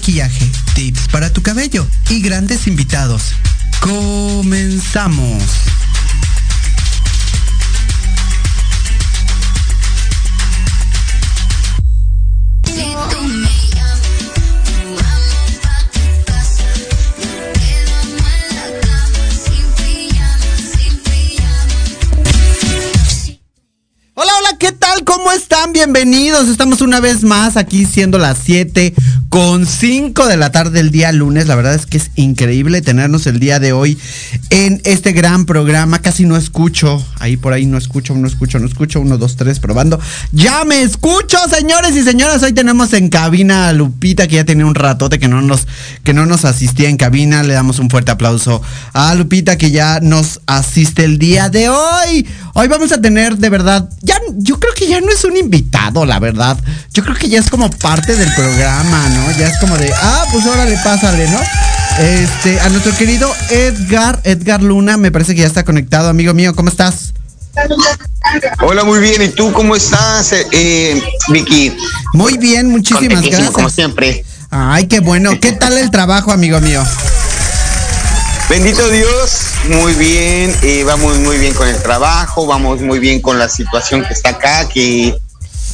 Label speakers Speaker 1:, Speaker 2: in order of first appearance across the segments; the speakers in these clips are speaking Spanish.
Speaker 1: Maquillaje, tips para tu cabello y grandes invitados. Comenzamos. Hola, hola, ¿qué tal? ¿Cómo están? Bienvenidos. Estamos una vez más aquí siendo las 7 con 5 de la tarde del día lunes. La verdad es que es increíble tenernos el día de hoy en este gran programa. Casi no escucho. Ahí por ahí no escucho, no escucho, no escucho. Uno, dos, tres, probando. Ya me escucho, señores y señoras. Hoy tenemos en cabina a Lupita, que ya tenía un ratote que no nos, que no nos asistía en cabina. Le damos un fuerte aplauso a Lupita, que ya nos asiste el día de hoy. Hoy vamos a tener de verdad, ya yo creo que ya no es un invitado, la verdad. Yo creo que ya es como parte del programa, ¿no? Ya es como de, ah, pues órale, pásale, ¿no? Este, a nuestro querido Edgar, Edgar Luna, me parece que ya está conectado, amigo mío, ¿cómo estás?
Speaker 2: Hola, muy bien. ¿Y tú cómo estás, eh, eh, Vicky?
Speaker 1: Muy bien, muchísimas gracias.
Speaker 2: Como siempre.
Speaker 1: Ay, qué bueno. ¿Qué tal el trabajo, amigo mío?
Speaker 2: Bendito Dios, muy bien. eh, vamos muy bien con el trabajo, vamos muy bien con la situación que está acá, que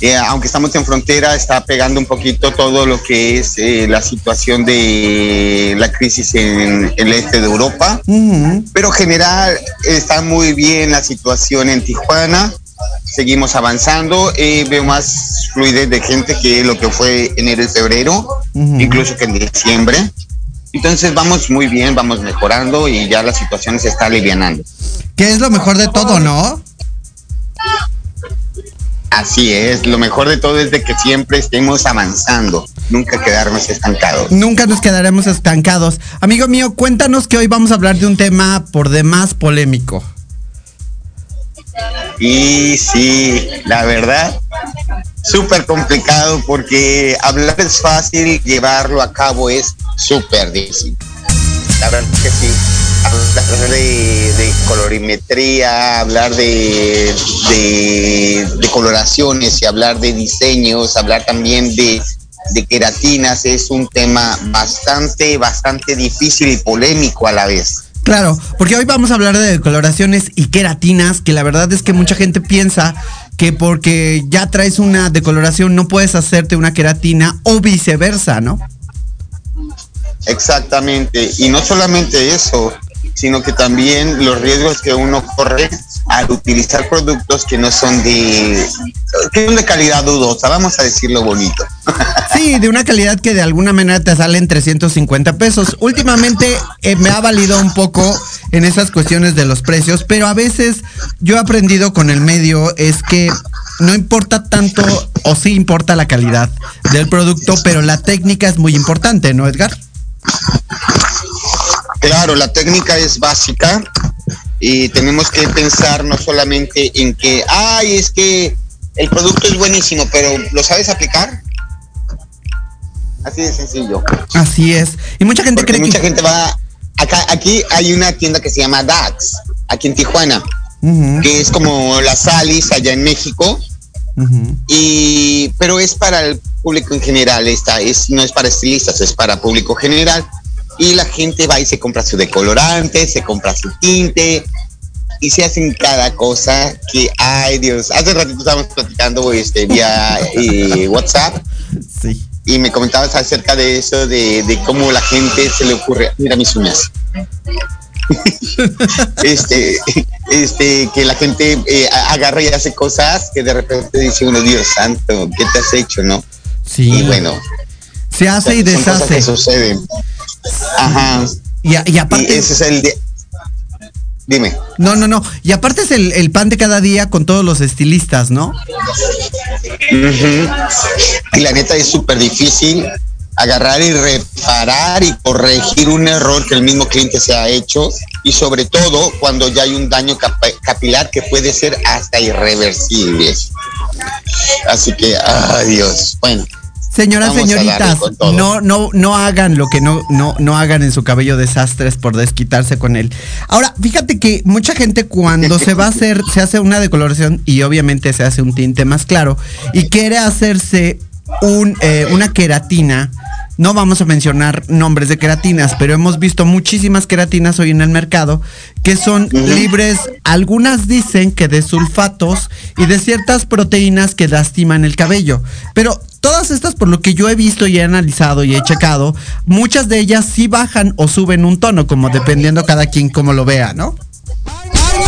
Speaker 2: eh, aunque estamos en frontera, está pegando un poquito todo lo que es eh, la situación de la crisis en el este de Europa.
Speaker 1: Ujú.
Speaker 2: Pero general está muy bien la situación en Tijuana. Seguimos avanzando. eh, veo más fluidez de gente que lo que fue enero y febrero,
Speaker 1: Ujú.
Speaker 2: incluso que en diciembre. Entonces vamos muy bien, vamos mejorando y ya la situación se está alivianando.
Speaker 1: Que es lo mejor de todo, ¿no?
Speaker 2: Así es, lo mejor de todo es de que siempre estemos avanzando, nunca quedarnos estancados.
Speaker 1: Nunca nos quedaremos estancados. Amigo mío, cuéntanos que hoy vamos a hablar de un tema por demás polémico.
Speaker 2: Y sí, la verdad, súper complicado porque hablar es fácil, llevarlo a cabo es súper difícil. La verdad que sí. Hablar de, de colorimetría, hablar de, de, de coloraciones y hablar de diseños, hablar también de, de queratinas es un tema bastante, bastante difícil y polémico a la vez.
Speaker 1: Claro, porque hoy vamos a hablar de decoloraciones y queratinas, que la verdad es que mucha gente piensa que porque ya traes una decoloración no puedes hacerte una queratina o viceversa, ¿no?
Speaker 2: Exactamente, y no solamente eso, sino que también los riesgos que uno corre al utilizar productos que no son de, que son de calidad dudosa, vamos a decirlo bonito.
Speaker 1: Sí, de una calidad que de alguna manera te salen 350 pesos. Últimamente eh, me ha valido un poco en esas cuestiones de los precios, pero a veces yo he aprendido con el medio es que no importa tanto o sí importa la calidad del producto, pero la técnica es muy importante, ¿no, Edgar?
Speaker 2: Claro, la técnica es básica y tenemos que pensar no solamente en que, ay, es que el producto es buenísimo, pero ¿lo sabes aplicar? Así de sencillo.
Speaker 1: Así es. Y mucha gente
Speaker 2: Porque
Speaker 1: cree
Speaker 2: mucha
Speaker 1: que...
Speaker 2: gente va, acá, aquí hay una tienda que se llama Dax, aquí en Tijuana. Que es como la Salis allá en México, y pero es para el público en general, esta es, no es para estilistas, es para público general. Y la gente va y se compra su decolorante, se compra su tinte, y se hacen cada cosa que, ay Dios, hace ratito estábamos platicando este, vía eh, WhatsApp
Speaker 1: Sí.
Speaker 2: y me comentabas acerca de eso, de, de cómo la gente se le ocurre, mira mis uñas. este, este, que la gente eh, agarra y hace cosas que de repente dice uno, Dios santo, ¿qué te has hecho, no?
Speaker 1: Sí.
Speaker 2: Y bueno,
Speaker 1: Se hace y
Speaker 2: cosas
Speaker 1: deshace.
Speaker 2: que suceden. Ajá.
Speaker 1: Y, a- y
Speaker 2: Y
Speaker 1: aparte...
Speaker 2: ese es el de... Dime.
Speaker 1: No, no, no. Y aparte es el, el pan de cada día con todos los estilistas, ¿no?
Speaker 2: Ujú. Y la neta es súper difícil agarrar y reparar y corregir un error que el mismo cliente se ha hecho y sobre todo cuando ya hay un daño capilar que puede ser hasta irreversible. Así que, adiós. Bueno.
Speaker 1: Señoras, señoritas, no, no, no hagan lo que no, no, no hagan en su cabello desastres por desquitarse con él. Ahora, fíjate que mucha gente cuando se va a hacer, se hace una decoloración y obviamente se hace un tinte más claro y quiere hacerse un, eh, una queratina no vamos a mencionar nombres de queratinas, pero hemos visto muchísimas queratinas hoy en el mercado que son libres, algunas dicen que de sulfatos y de ciertas proteínas que lastiman el cabello. Pero todas estas, por lo que yo he visto y he analizado y he checado, muchas de ellas sí bajan o suben un tono, como dependiendo cada quien como lo vea, ¿no?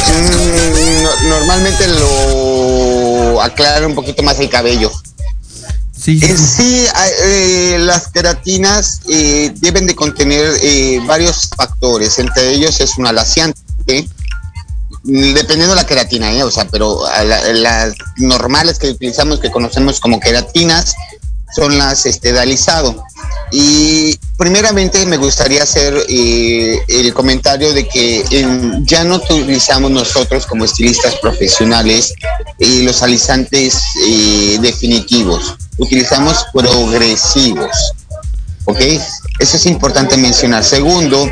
Speaker 2: Mm, normalmente lo aclara un poquito más el cabello. Sí, sí eh, las queratinas eh, deben de contener eh, varios factores, entre ellos es un alaciante, dependiendo de la queratina, o sea, pero las normales que utilizamos, que conocemos como queratinas, son las estedalizado. Y primeramente me gustaría hacer el comentario de que ya no utilizamos nosotros como estilistas profesionales los alisantes definitivos utilizamos progresivos. ¿Ok? Eso es importante mencionar. Segundo,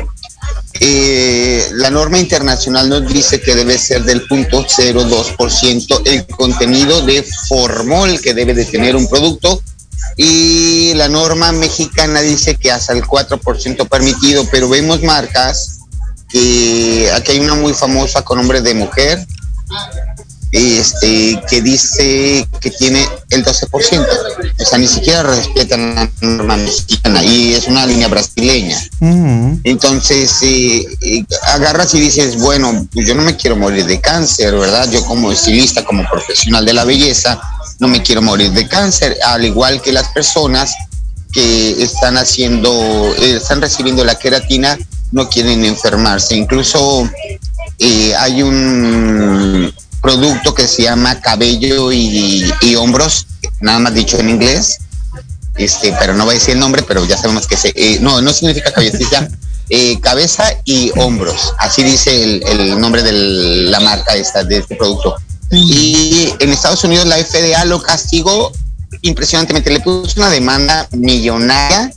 Speaker 2: eh, la norma internacional nos dice que debe ser del punto 0,2% el contenido de formol que debe de tener un producto y la norma mexicana dice que hasta el 4% permitido, pero vemos marcas que aquí hay una muy famosa con nombre de mujer este, que dice que tiene el 12%. O sea, ni siquiera respetan la norma mexicana y es una línea brasileña. Entonces, eh, eh, agarras y dices, bueno, pues yo no me quiero morir de cáncer, ¿verdad? Yo como estilista, como profesional de la belleza, no me quiero morir de cáncer, al igual que las personas que están haciendo, eh, están recibiendo la queratina, no quieren enfermarse. Incluso hay un producto que se llama cabello y, hombros, nada más dicho en inglés, este, pero no voy a decir el nombre, pero ya sabemos que se, eh, no, no significa cabeza, eh, cabeza y hombros, así dice el, nombre de la marca esta, de este producto. Y en Estados Unidos la FDA lo castigó impresionantemente, le puso una demanda millonaria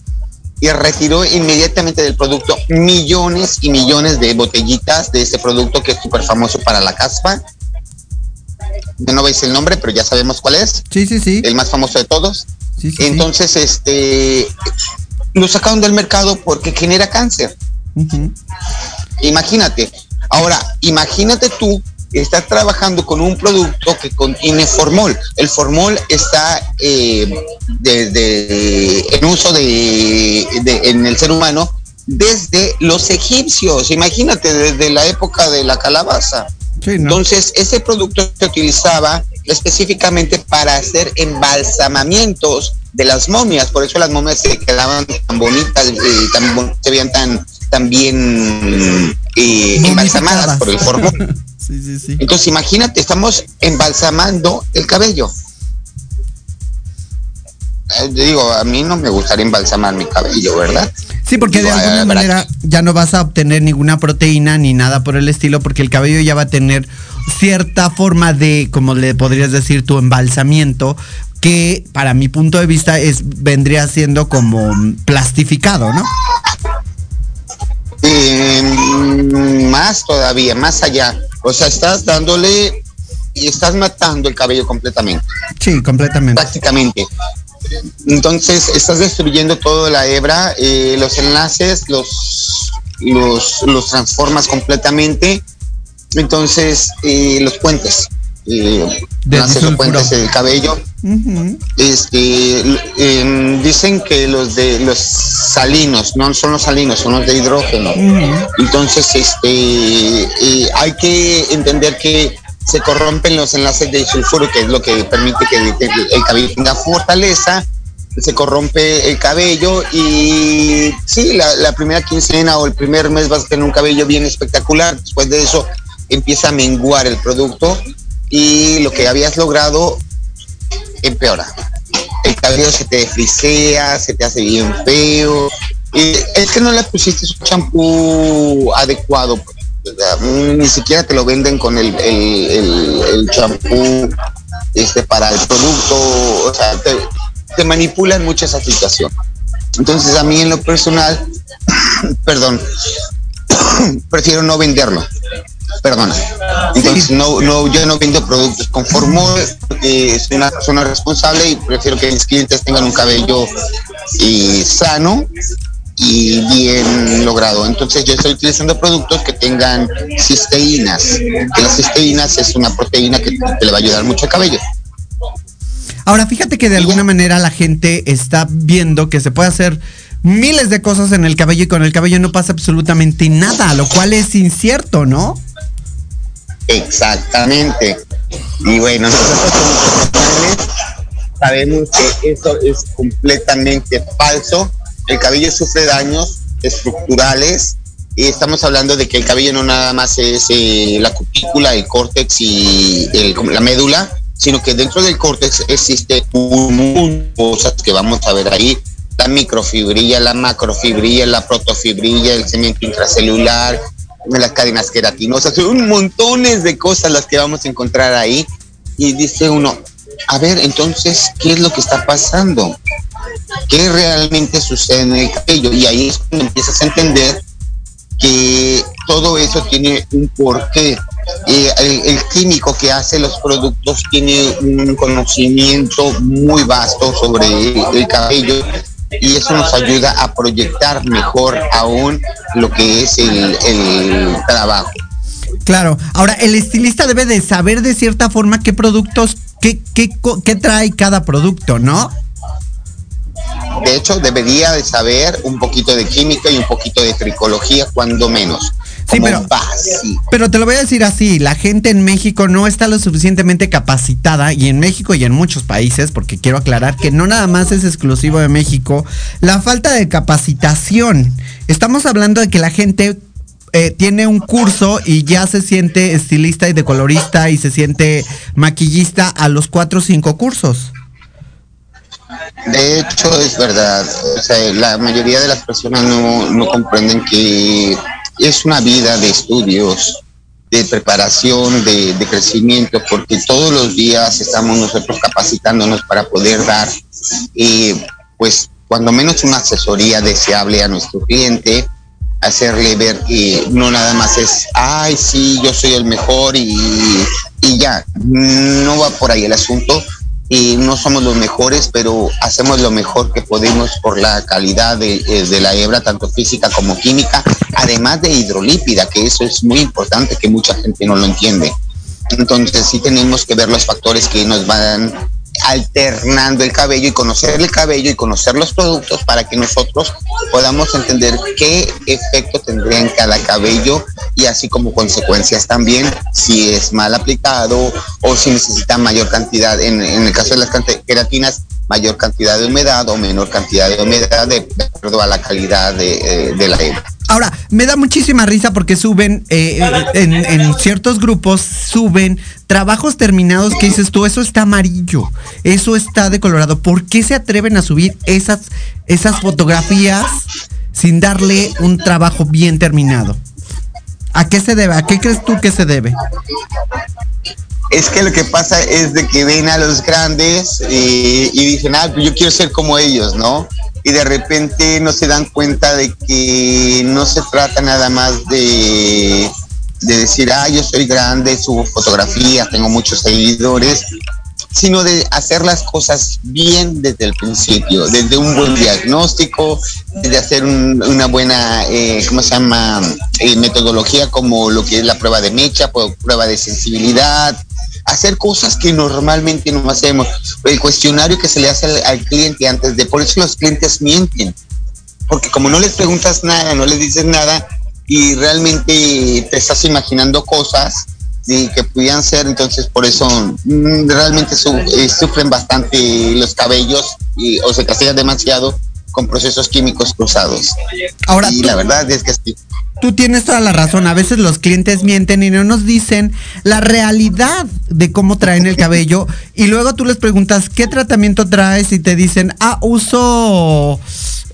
Speaker 2: y retiró inmediatamente del producto millones y millones de botellitas de este producto que es súper famoso para la caspa no veis el nombre, pero ya sabemos cuál es.
Speaker 1: Sí, sí, sí.
Speaker 2: El más famoso de todos. Entonces, este, lo sacaron del mercado porque genera cáncer. Imagínate. Ahora, imagínate tú estás trabajando con un producto que contiene formol. El formol está eh, en uso de, en el ser humano desde los egipcios. Imagínate, desde la época de la calabaza. Entonces, ese producto se utilizaba específicamente para hacer embalsamamientos de las momias, por eso las momias se quedaban tan bonitas y tan, se veían tan, tan bien eh, embalsamadas por el formol. Entonces, imagínate, estamos embalsamando el cabello. Eh, digo, a mí no me gustaría embalsamar mi cabello, ¿verdad?
Speaker 1: Sí, porque de alguna manera ya no vas a obtener ninguna proteína ni nada por el estilo, porque el cabello ya va a tener cierta forma de, como le podrías decir, tu embalsamiento, que para mi punto de vista es vendría siendo como plastificado, ¿no?
Speaker 2: Em, más todavía, más allá. O sea, estás dándole y estás matando el cabello completamente.
Speaker 1: Sí, completamente.
Speaker 2: Prácticamente. Entonces estás destruyendo toda la hebra, eh, los enlaces los, los, los transformas completamente. Entonces, eh, los puentes, eh, los puentes del cabello. Este, em, dicen que los de los salinos, no son los salinos, son los de hidrógeno. Entonces, este, hay que entender que se corrompen los enlaces de sulfuro, que es lo que permite que el, cabello tenga fortaleza, se corrompe el cabello y sí, la, primera quincena o el primer mes vas a tener un cabello bien espectacular, después de eso empieza a menguar el producto y lo que habías logrado empeora. El cabello se te frisea, se te hace bien feo. Y es que no le pusiste un champú adecuado. Ni siquiera te lo venden con el, el, champú este, para el producto. O sea, te, te manipulan mucho esa situación. Entonces a mí en lo personal, perdón, prefiero no venderlo. Perdona. Entonces no, no, yo no vendo productos con formol, porque soy una persona responsable y prefiero que mis clientes tengan un cabello y sano y bien logrado. Entonces yo estoy utilizando productos que tengan cisteínas, que las cisteínas es una proteína que, que le va a ayudar mucho al cabello.
Speaker 1: Ahora, fíjate que de alguna manera la gente está viendo que se puede hacer miles de cosas en el cabello y con el cabello no pasa absolutamente nada, lo cual es incierto, ¿no?
Speaker 2: Exactamente. Y bueno, sabemos que eso es completamente falso. El cabello sufre daños estructurales y estamos hablando de que el cabello no nada más es eh, la cutícula, el córtex y la médula, sino que dentro del córtex existe un cosas que vamos a ver ahí, la microfibrilla, la macrofibrilla, la protofibrilla, el cemento intracelular, las cadenas queratinosas, son montones de cosas las que vamos a encontrar ahí. Y dice uno, a ver, entonces, ¿qué es lo que está pasando? ¿Qué realmente sucede en el cabello? Y ahí es cuando empiezas a entender que todo eso tiene un porqué el, químico que hace los productos tiene un conocimiento muy vasto sobre el, cabello y eso nos ayuda a proyectar mejor aún lo que es el, el trabajo.
Speaker 1: Claro, ahora el estilista debe de saber de cierta forma qué productos, qué, qué, qué trae cada producto, ¿no?
Speaker 2: De hecho, debería de saber un poquito de química y un poquito de tricología, cuando menos.
Speaker 1: Sí, pero, pero te lo voy a decir así, la gente en México no está lo suficientemente capacitada y en México y en muchos países, porque quiero aclarar que no nada más es exclusivo de México, la falta de capacitación. Estamos hablando de que la gente eh, tiene un curso y ya se siente estilista y decolorista y se siente maquillista a los cuatro o cinco cursos.
Speaker 2: De hecho, es verdad. la mayoría de las personas no, no comprenden que es una vida de estudios, de preparación, de, crecimiento, porque todos los días estamos nosotros capacitándonos para poder dar, eh, pues, cuando menos una asesoría deseable a nuestro cliente, hacerle ver que no nada más es, ay, sí, yo soy el mejor y, y ya, no va por ahí el asunto y no somos los mejores, pero hacemos lo mejor que podemos por la calidad de, eh, de, la hebra, tanto física como química, además de hidrolípida, que eso es muy importante, que mucha gente no lo entiende. Entonces sí tenemos que ver los factores que nos van alternando el cabello y conocer el cabello y conocer los productos para que nosotros podamos entender qué efecto tendría en cada cabello y así como consecuencias también si es mal aplicado o si necesita mayor cantidad, en, el caso de las queratinas, mayor cantidad de humedad o menor cantidad de humedad de, acuerdo a la calidad de, eh, la hebra.
Speaker 1: Ahora, me da muchísima risa porque suben, eh, en, en, ciertos grupos suben trabajos terminados que dices tú, eso está amarillo, eso está decolorado. ¿Por qué se atreven a subir esas, esas fotografías sin darle un trabajo bien terminado? ¿A qué se debe? ¿A qué crees tú que se debe?
Speaker 2: Es que lo que pasa es de que ven a los grandes y, y dicen, ah, pues yo quiero ser como ellos, ¿no? Y de repente no se dan cuenta de que no se trata nada más de, de decir, ah, yo soy grande, subo fotografías, tengo muchos seguidores, sino de hacer las cosas bien desde el principio, desde un buen diagnóstico, de hacer una buena, eh, ¿cómo se llama?, eh, metodología como lo que es la prueba de mecha, prueba de sensibilidad, hacer cosas que normalmente no hacemos. El cuestionario que se le hace al, cliente antes de, por eso los clientes mienten, porque como no les preguntas nada, no les dices nada y realmente te estás imaginando cosas que pudieran ser, entonces por eso mm, realmente eh, sufren bastante los cabellos y, o se castigan demasiado con procesos químicos cruzados. Ahora, y la verdad es que sí.
Speaker 1: tú tienes toda la razón. A veces los clientes mienten y no nos dicen la realidad de cómo traen el cabello. Y luego tú les preguntas, ¿qué tratamiento traes? Y te dicen, ah, uso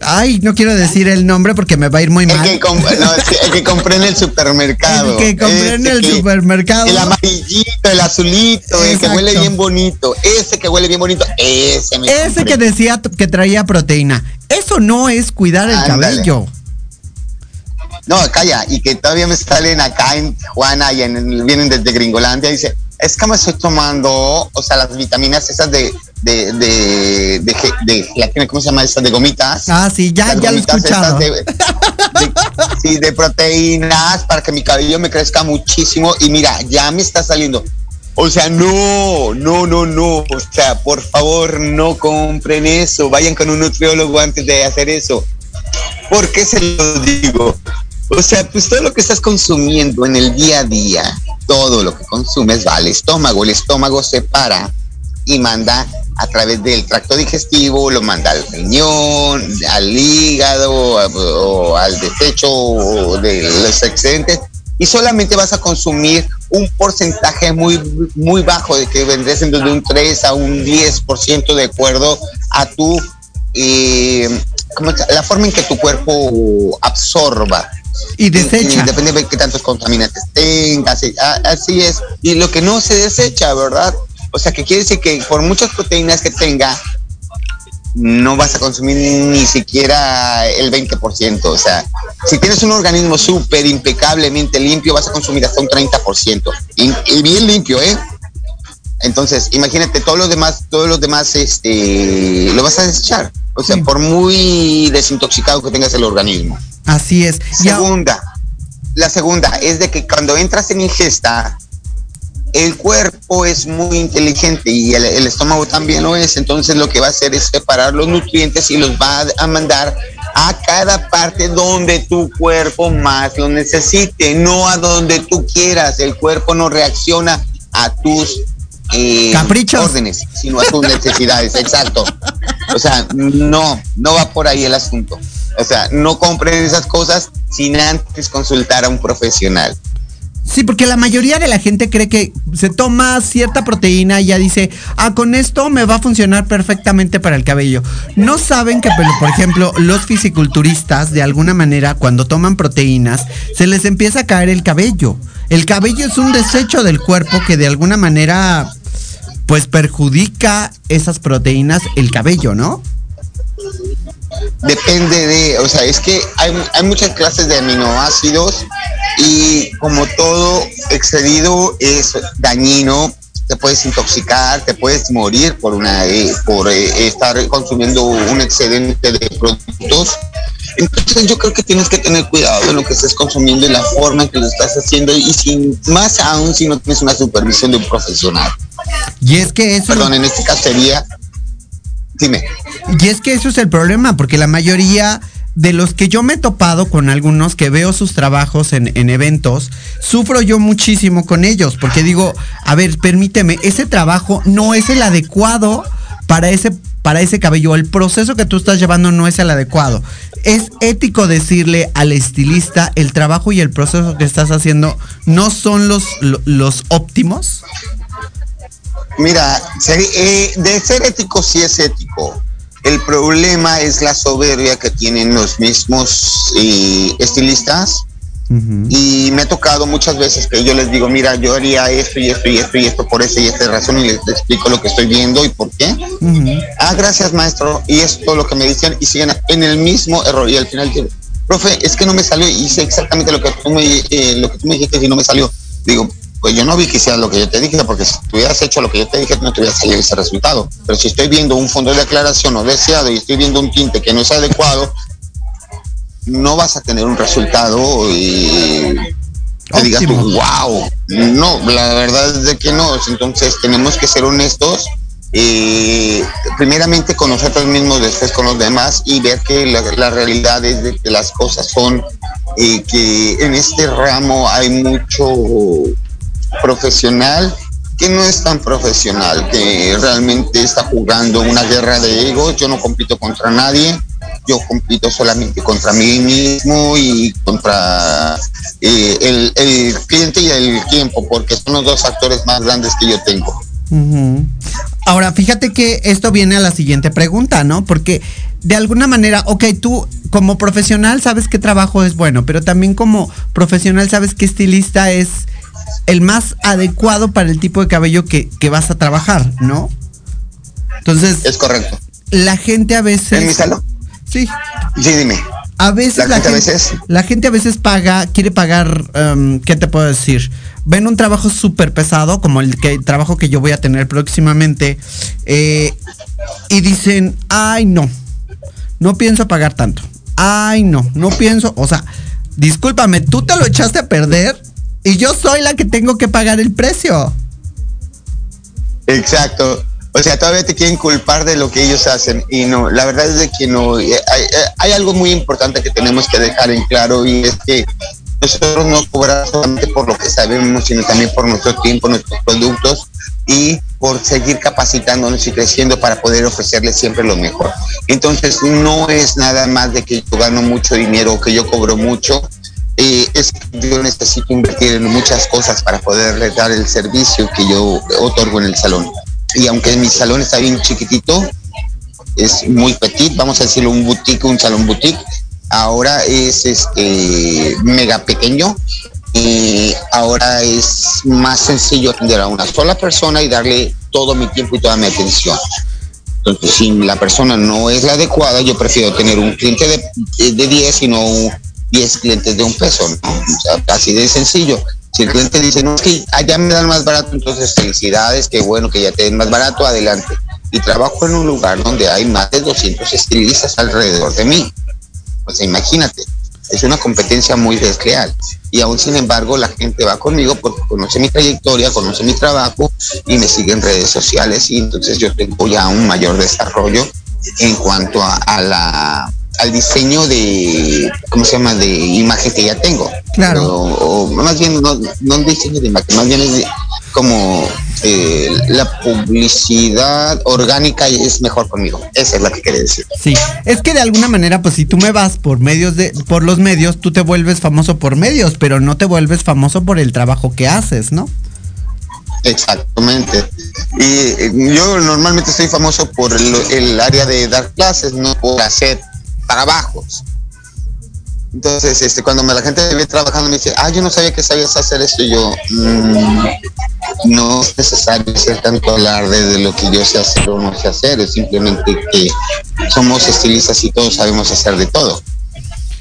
Speaker 1: Ay, no quiero decir el nombre porque me va a ir muy mal.
Speaker 2: El que, compré en el supermercado.
Speaker 1: El que compré en el supermercado.
Speaker 2: El amarillito, el azulito, el que huele bien bonito. Ese que huele bien bonito, ese me
Speaker 1: Ese que decía que traía proteína. Eso no es cuidar el cabello.
Speaker 2: No, calla, y que todavía me salen acá en Juana y en, vienen desde Gringolandia y dice, es que me estoy tomando, o sea, las vitaminas esas de, de, de, de, ¿cómo se llama? Esas de gomitas.
Speaker 1: Ah, sí, ya, ya lo he escuchado.
Speaker 2: sí, de proteínas para que mi cabello me crezca muchísimo y mira, ya me está saliendo. O sea, no, no, no, no. O sea, por favor, no compren eso. Vayan con un nutriólogo antes de hacer eso. ¿Por qué se lo digo? O sea, pues todo lo que estás consumiendo en el día a día, todo lo que consumes va al estómago. El estómago se para y manda a través del tracto digestivo, lo manda al riñón, al hígado o al desecho de los excedentes y solamente vas a consumir un porcentaje muy, muy bajo de que vendrías de un 3 a un 10% de acuerdo a tu, eh, la forma en que tu cuerpo absorba
Speaker 1: y desecha.
Speaker 2: depende de qué tantos contaminantes tengas. Así es. Y lo que no se desecha, ¿verdad? O sea, que quiere decir que por muchas proteínas que tenga, no vas a consumir ni siquiera el 20%. O sea, si tienes un organismo súper impecablemente limpio, vas a consumir hasta un 30%. Y, y, bien limpio, ¿eh? Entonces, imagínate, todos los demás, todos los demás, este, lo vas a desechar. O sea, por muy desintoxicado que tengas el organismo.
Speaker 1: Así es.
Speaker 2: Segunda, la segunda es de que cuando entras en ingesta, el cuerpo es muy inteligente y el, estómago también lo es, entonces lo que va a hacer es separar los nutrientes y los va a mandar a cada parte donde tu cuerpo más lo necesite, no a donde tú quieras. El cuerpo no reacciona a tus
Speaker 1: eh, caprichos
Speaker 2: órdenes, sino a tus necesidades, exacto. O sea, no, no va por ahí el asunto. O sea, no compren esas cosas sin antes consultar a un profesional.
Speaker 1: Sí, porque la mayoría de la gente cree que se toma cierta proteína y ya dice, ah, con esto me va a funcionar perfectamente para el cabello. No saben que, por ejemplo, los fisiculturistas, de alguna manera, cuando toman proteínas, se les empieza a caer el cabello. El cabello es un desecho del cuerpo que de alguna manera, pues perjudica esas proteínas el cabello, ¿no?
Speaker 2: Depende de, o sea, es que hay, hay muchas clases de aminoácidos y como todo excedido es dañino, te puedes intoxicar, te puedes morir por una eh, por eh, estar consumiendo un excedente de productos. Entonces yo creo que tienes que tener cuidado de lo que estés consumiendo y la forma en que lo estás haciendo y sin más aún si no tienes una supervisión de un profesional.
Speaker 1: Y es que eso
Speaker 2: Perdón, en este caso sería Dime.
Speaker 1: Y es que eso es el problema, porque la mayoría de los que yo me he topado con algunos que veo sus trabajos en, eventos, sufro yo muchísimo con ellos, porque digo, a ver, permíteme, ese trabajo no es el adecuado para ese, para ese cabello, el proceso que tú estás llevando no es el adecuado. ¿Es ético decirle al estilista el trabajo y el proceso que estás haciendo no son los, los óptimos?
Speaker 2: Mira, eh, de ser ético sí es ético. El problema es la soberbia que tienen los mismos eh, estilistas. Y me ha tocado muchas veces que yo les digo, mira, yo haría esto y esto y esto y esto por esa y esta razón y les explico lo que estoy viendo y por qué. Ah, gracias maestro. Y esto es lo que me dicen y siguen en el mismo error. Y al final, profe, es que no me salió, hice exactamente lo que tú me, eh, lo que tú me dijiste y no me salió. Digo, pues yo no vi que hiciera lo que yo te dije, porque si hubieras hecho lo que yo te dije, no te hubiera salido ese resultado. Pero si estoy viendo un fondo de declaración no deseado y estoy viendo un tinte que no es adecuado, no vas a tener un resultado y que digas tú, wow. No, la verdad es de que no. Entonces tenemos que ser honestos. Eh, primeramente con nosotros mismos, después con los demás y ver que la, realidad es de que las cosas son eh, que en este ramo hay mucho profesional que no es tan profesional, que realmente está jugando una guerra de egos. Yo no compito contra nadie. yo compito solamente contra mí mismo y contra eh, el, cliente y el tiempo, porque son los dos factores más grandes que yo tengo.
Speaker 1: Ahora, fíjate que esto viene a la siguiente pregunta, ¿no? Porque de alguna manera, ok, tú como profesional sabes qué trabajo es bueno, pero también como profesional sabes qué estilista es el más adecuado para el tipo de cabello que, que vas a trabajar, ¿no? Entonces...
Speaker 2: Es correcto.
Speaker 1: La gente a veces...
Speaker 2: ¿En mi salón?
Speaker 1: Sí.
Speaker 2: Sí, dime.
Speaker 1: A veces la, gente, a veces la gente a veces paga, quiere pagar, um, ¿qué te puedo decir? Ven un trabajo súper pesado, como el, que, trabajo que yo voy a tener próximamente, eh, y dicen, ay no, no pienso pagar tanto. Ay no, no pienso, o sea, discúlpame, tú te lo echaste a perder y yo soy la que tengo que pagar el precio.
Speaker 2: Exacto. O sea, todavía te quieren culpar de lo que ellos hacen y no, la verdad es que no, eh, hay, algo muy importante que tenemos que dejar en claro y es que nosotros no cobramos solamente por lo que sabemos, sino también por nuestro tiempo, nuestros productos y por seguir capacitándonos y creciendo para poder ofrecerles siempre lo mejor. Entonces, no es nada más de que yo gano mucho dinero o que yo cobro mucho, eh, es yo necesito invertir en muchas cosas para poderles dar el servicio que yo otorgo en el salón y aunque mi salón está bien chiquitito, es muy petit, vamos a decirlo un boutique, un salón boutique, ahora es este mega pequeño ahora es más sencillo atender a una sola persona y darle todo mi tiempo y toda mi atención. Entonces, si la persona no es la adecuada, yo prefiero tener un cliente de, de 10 y no 10 clientes de un peso, ¿no? O sea, así de sencillo. Si el cliente dice, no, es que allá me dan más barato, entonces felicidades, qué bueno que ya te den más barato, adelante. Y trabajo en un lugar donde hay más de 200 estilistas alrededor de mí. O sea, imagínate, es una competencia muy desleal. Y aún sin embargo, la gente va conmigo porque conoce mi trayectoria, conoce mi trabajo y me sigue en redes sociales. Y entonces yo tengo ya un mayor desarrollo en cuanto a la al diseño de, ¿cómo se llama?, de imagen que ya tengo.
Speaker 1: Claro.
Speaker 2: O, más bien, no, no diseño de imagen, más bien es como eh, la publicidad orgánica es mejor conmigo. Esa es la que quería decir.
Speaker 1: Sí, es que de alguna manera, pues si tú me vas por medios de, por los medios, tú te vuelves famoso por medios, pero no te vuelves famoso por el trabajo que haces, ¿no?
Speaker 2: Exactamente. Y eh, yo normalmente soy famoso por el, el área de dar clases, no por hacer trabajos. Entonces, este, cuando me, la gente me ve trabajando me dice, ah, yo no sabía que sabías hacer esto, y yo, mm, no es necesario ser tanto alarde de lo que yo sé hacer o no sé hacer, es simplemente que somos estilistas y todos sabemos hacer de todo.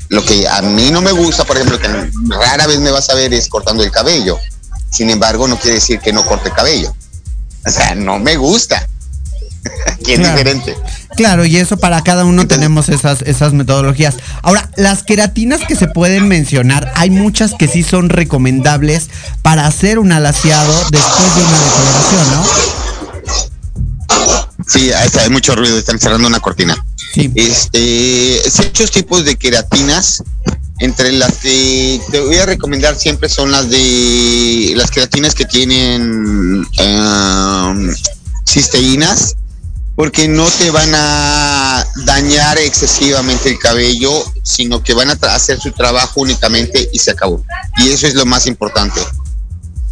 Speaker 2: Lo que a mí no me gusta, por ejemplo, que rara vez me vas a ver es cortando el cabello. Sin embargo, no quiere decir que no corte cabello. O sea, no me gusta. es diferente.
Speaker 1: Claro, y eso para cada uno tenemos esas, esas metodologías. Ahora, las queratinas que se pueden mencionar, hay muchas que sí son recomendables para hacer un alaciado después de una decoloración,
Speaker 2: ¿no? Sí, hay mucho ruido, están cerrando una cortina. Sí. Este, muchos tipos de queratinas, entre las que te voy a recomendar siempre son las de las queratinas que tienen um, cisteínas porque no te van a dañar excesivamente el cabello, sino que van a hacer su trabajo únicamente y se acabó. Y eso es lo más importante.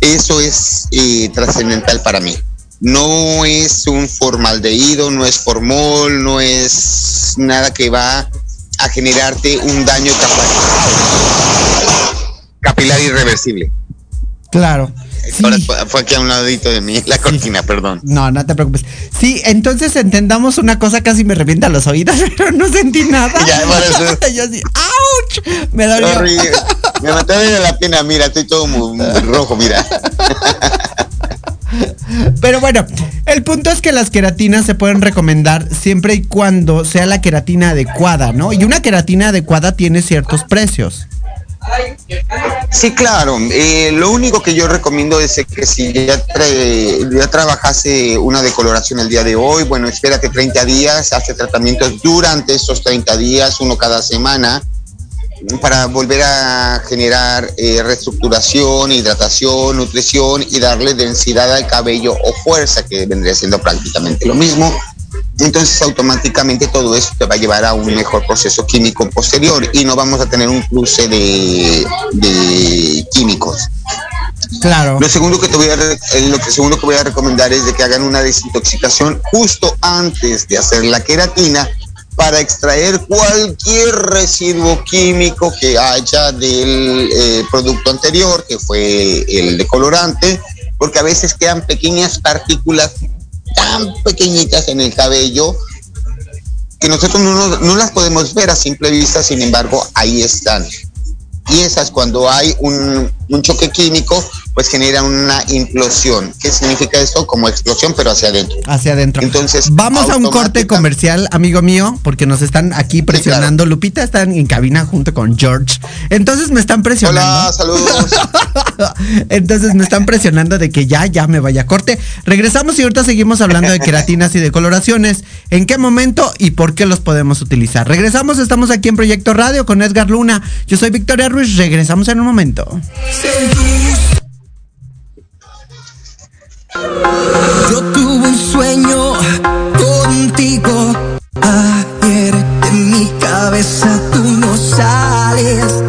Speaker 2: Eso es eh, trascendental para mí. No es un formaldehído, no es formol, no es nada que va a generarte un daño capilar irreversible.
Speaker 1: Claro.
Speaker 2: Ahora fue aquí a un ladito de mí, la cortina, perdón.
Speaker 1: No, no te preocupes. Sí, entonces entendamos una cosa, casi me revienta los oídos, pero no sentí nada. Ya, Yo así, ¡auch! Me dolió.
Speaker 2: Me mató de la pena, mira, estoy todo muy, rojo, mira.
Speaker 1: Pero bueno, el punto es que las queratinas se pueden recomendar siempre y cuando sea la queratina adecuada, ¿no? Y una queratina adecuada tiene ciertos precios.
Speaker 2: Sí, claro. Eh, lo único que yo recomiendo es que si ya, trabajase una decoloración el día de hoy, bueno, espérate 30 días, hace tratamientos durante esos 30 días, uno cada semana, para volver a generar eh, reestructuración, hidratación, nutrición y darle densidad al cabello o fuerza, que vendría siendo prácticamente lo mismo. Entonces automáticamente todo eso te va a llevar a un mejor proceso químico posterior y no vamos a tener un cruce de, de químicos.
Speaker 1: Claro.
Speaker 2: Lo segundo que te voy a eh, lo que segundo que voy a recomendar es de que hagan una desintoxicación justo antes de hacer la queratina para extraer cualquier residuo químico que haya del eh, producto anterior, que fue el decolorante, porque a veces quedan pequeñas partículas tan pequeñitas en el cabello que nosotros no, no las podemos ver a simple vista, sin embargo, ahí están. Y esas cuando hay un, un choque químico, pues genera una implosión. ¿Qué significa esto? Como explosión, pero hacia adentro.
Speaker 1: Hacia adentro.
Speaker 2: Entonces,
Speaker 1: vamos a un corte comercial, amigo mío, porque nos están aquí presionando. Lupita está en cabina junto con George. Entonces me están presionando.
Speaker 2: Hola, saludos.
Speaker 1: Entonces me están presionando de que ya, ya me vaya a corte. Regresamos y ahorita seguimos hablando de queratinas y de coloraciones. ¿En qué momento y por qué los podemos utilizar? Regresamos, estamos aquí en Proyecto Radio con Edgar Luna. Yo soy Victoria Ruiz. Regresamos en un momento.
Speaker 3: Yo tuve un sueño contigo ayer de mi cabeza tú no sales.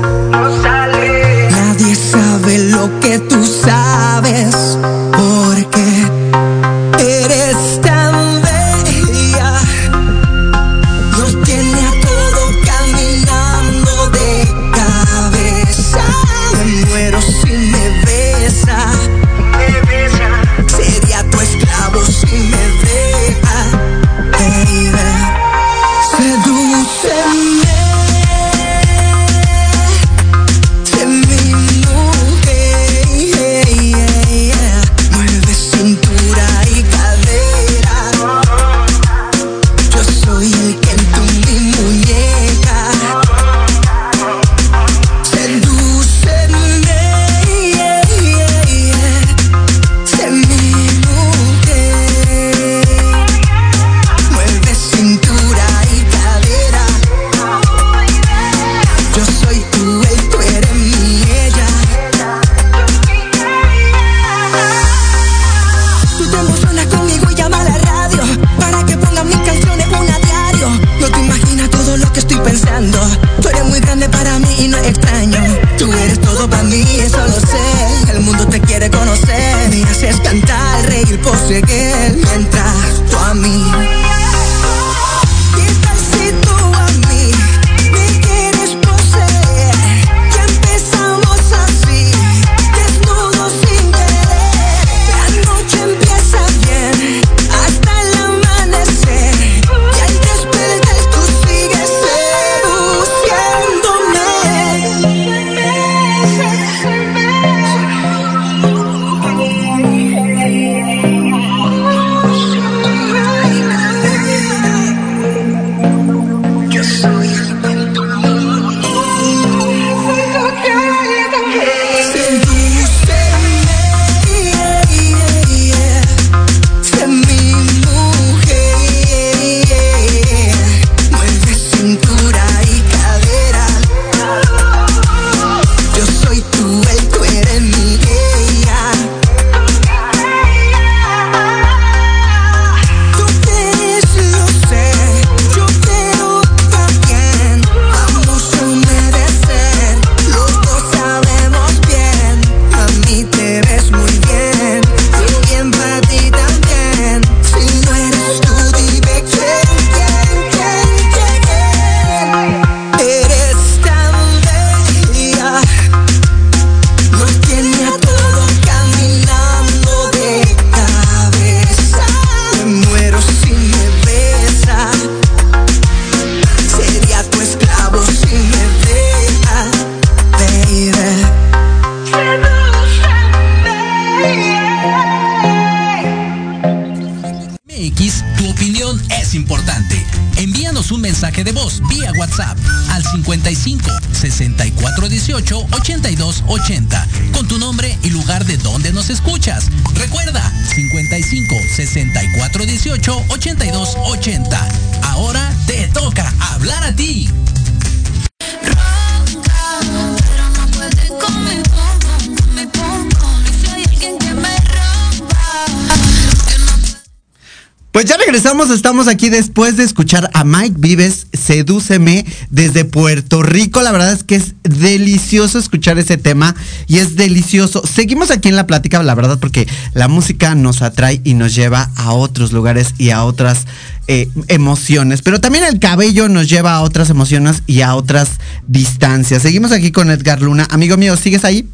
Speaker 1: Estamos aquí después de escuchar a Mike Vives, Sedúceme, desde Puerto Rico. La verdad es que es delicioso escuchar ese tema y es delicioso. Seguimos aquí en la plática, la verdad, porque la música nos atrae y nos lleva a otros lugares y a otras eh, emociones. Pero también el cabello nos lleva a otras emociones y a otras distancias. Seguimos aquí con Edgar Luna. Amigo mío, ¿sigues ahí?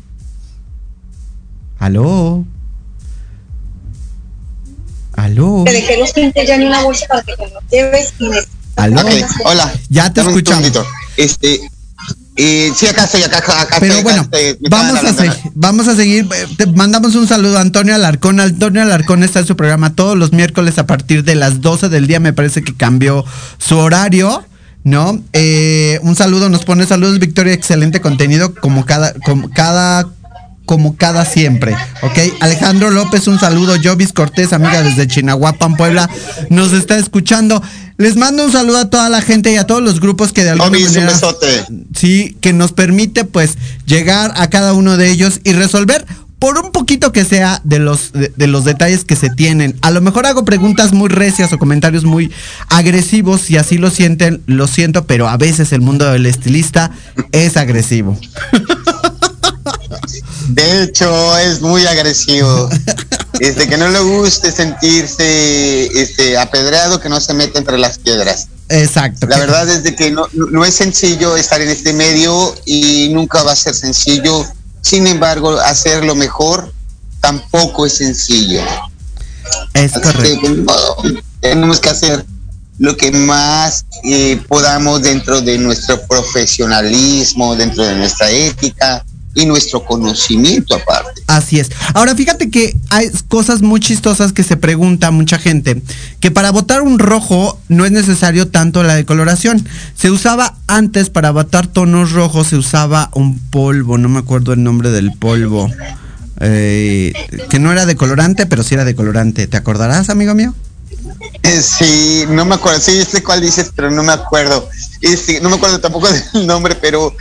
Speaker 1: ¿Aló? ¿Aló?
Speaker 4: Te dejé los 20 ya en una bolsa para que te los lleves y me...
Speaker 1: ¿Aló?
Speaker 2: Hola.
Speaker 1: Ya te escuchamos.
Speaker 2: Este, eh, sí, acá estoy, acá, acá, acá
Speaker 1: Pero
Speaker 2: estoy,
Speaker 1: bueno,
Speaker 2: acá estoy, me
Speaker 1: vamos a, seguir, vamos a seguir. Te mandamos un saludo a Antonio Alarcón. Antonio Alarcón está en su programa todos los miércoles a partir de las 12 del día. Me parece que cambió su horario. ¿No? Eh, un saludo, nos pone saludos, Victoria, excelente contenido como cada, como cada, como cada siempre. ¿Ok? Alejandro López, un saludo. Jovis Cortés, amiga desde Chinahuapan, Puebla, nos está escuchando. Les mando un saludo a toda la gente y a todos los grupos que de alguna
Speaker 2: Obis, un
Speaker 1: manera
Speaker 2: besote.
Speaker 1: sí, que nos permite pues llegar a cada uno de ellos y resolver por un poquito que sea de los de, de los detalles que se tienen. A lo mejor hago preguntas muy recias o comentarios muy agresivos si así lo sienten, lo siento, pero a veces el mundo del estilista es agresivo.
Speaker 2: De hecho, es muy agresivo. Este, que no le guste sentirse este, apedreado, que no se meta entre las piedras.
Speaker 1: Exacto.
Speaker 2: La verdad es de que no, no es sencillo estar en este medio y nunca va a ser sencillo. Sin embargo, hacerlo mejor tampoco es sencillo.
Speaker 1: es
Speaker 2: Así que,
Speaker 1: correcto.
Speaker 2: pues, tenemos que hacer lo que más eh, podamos dentro de nuestro profesionalismo, dentro de nuestra ética y nuestro conocimiento aparte.
Speaker 1: Así es. Ahora fíjate que hay cosas muy chistosas que se pregunta mucha gente, que para botar un rojo no es necesario tanto la decoloración. Se usaba antes para botar tonos rojos, se usaba un polvo, no me acuerdo el nombre del polvo, eh, que no era decolorante, pero sí era decolorante. ¿Te acordarás, amigo mío?
Speaker 2: Eh, Sí, no me acuerdo, sí, sé cuál dices, pero no me acuerdo. Sí, no me acuerdo tampoco del nombre, pero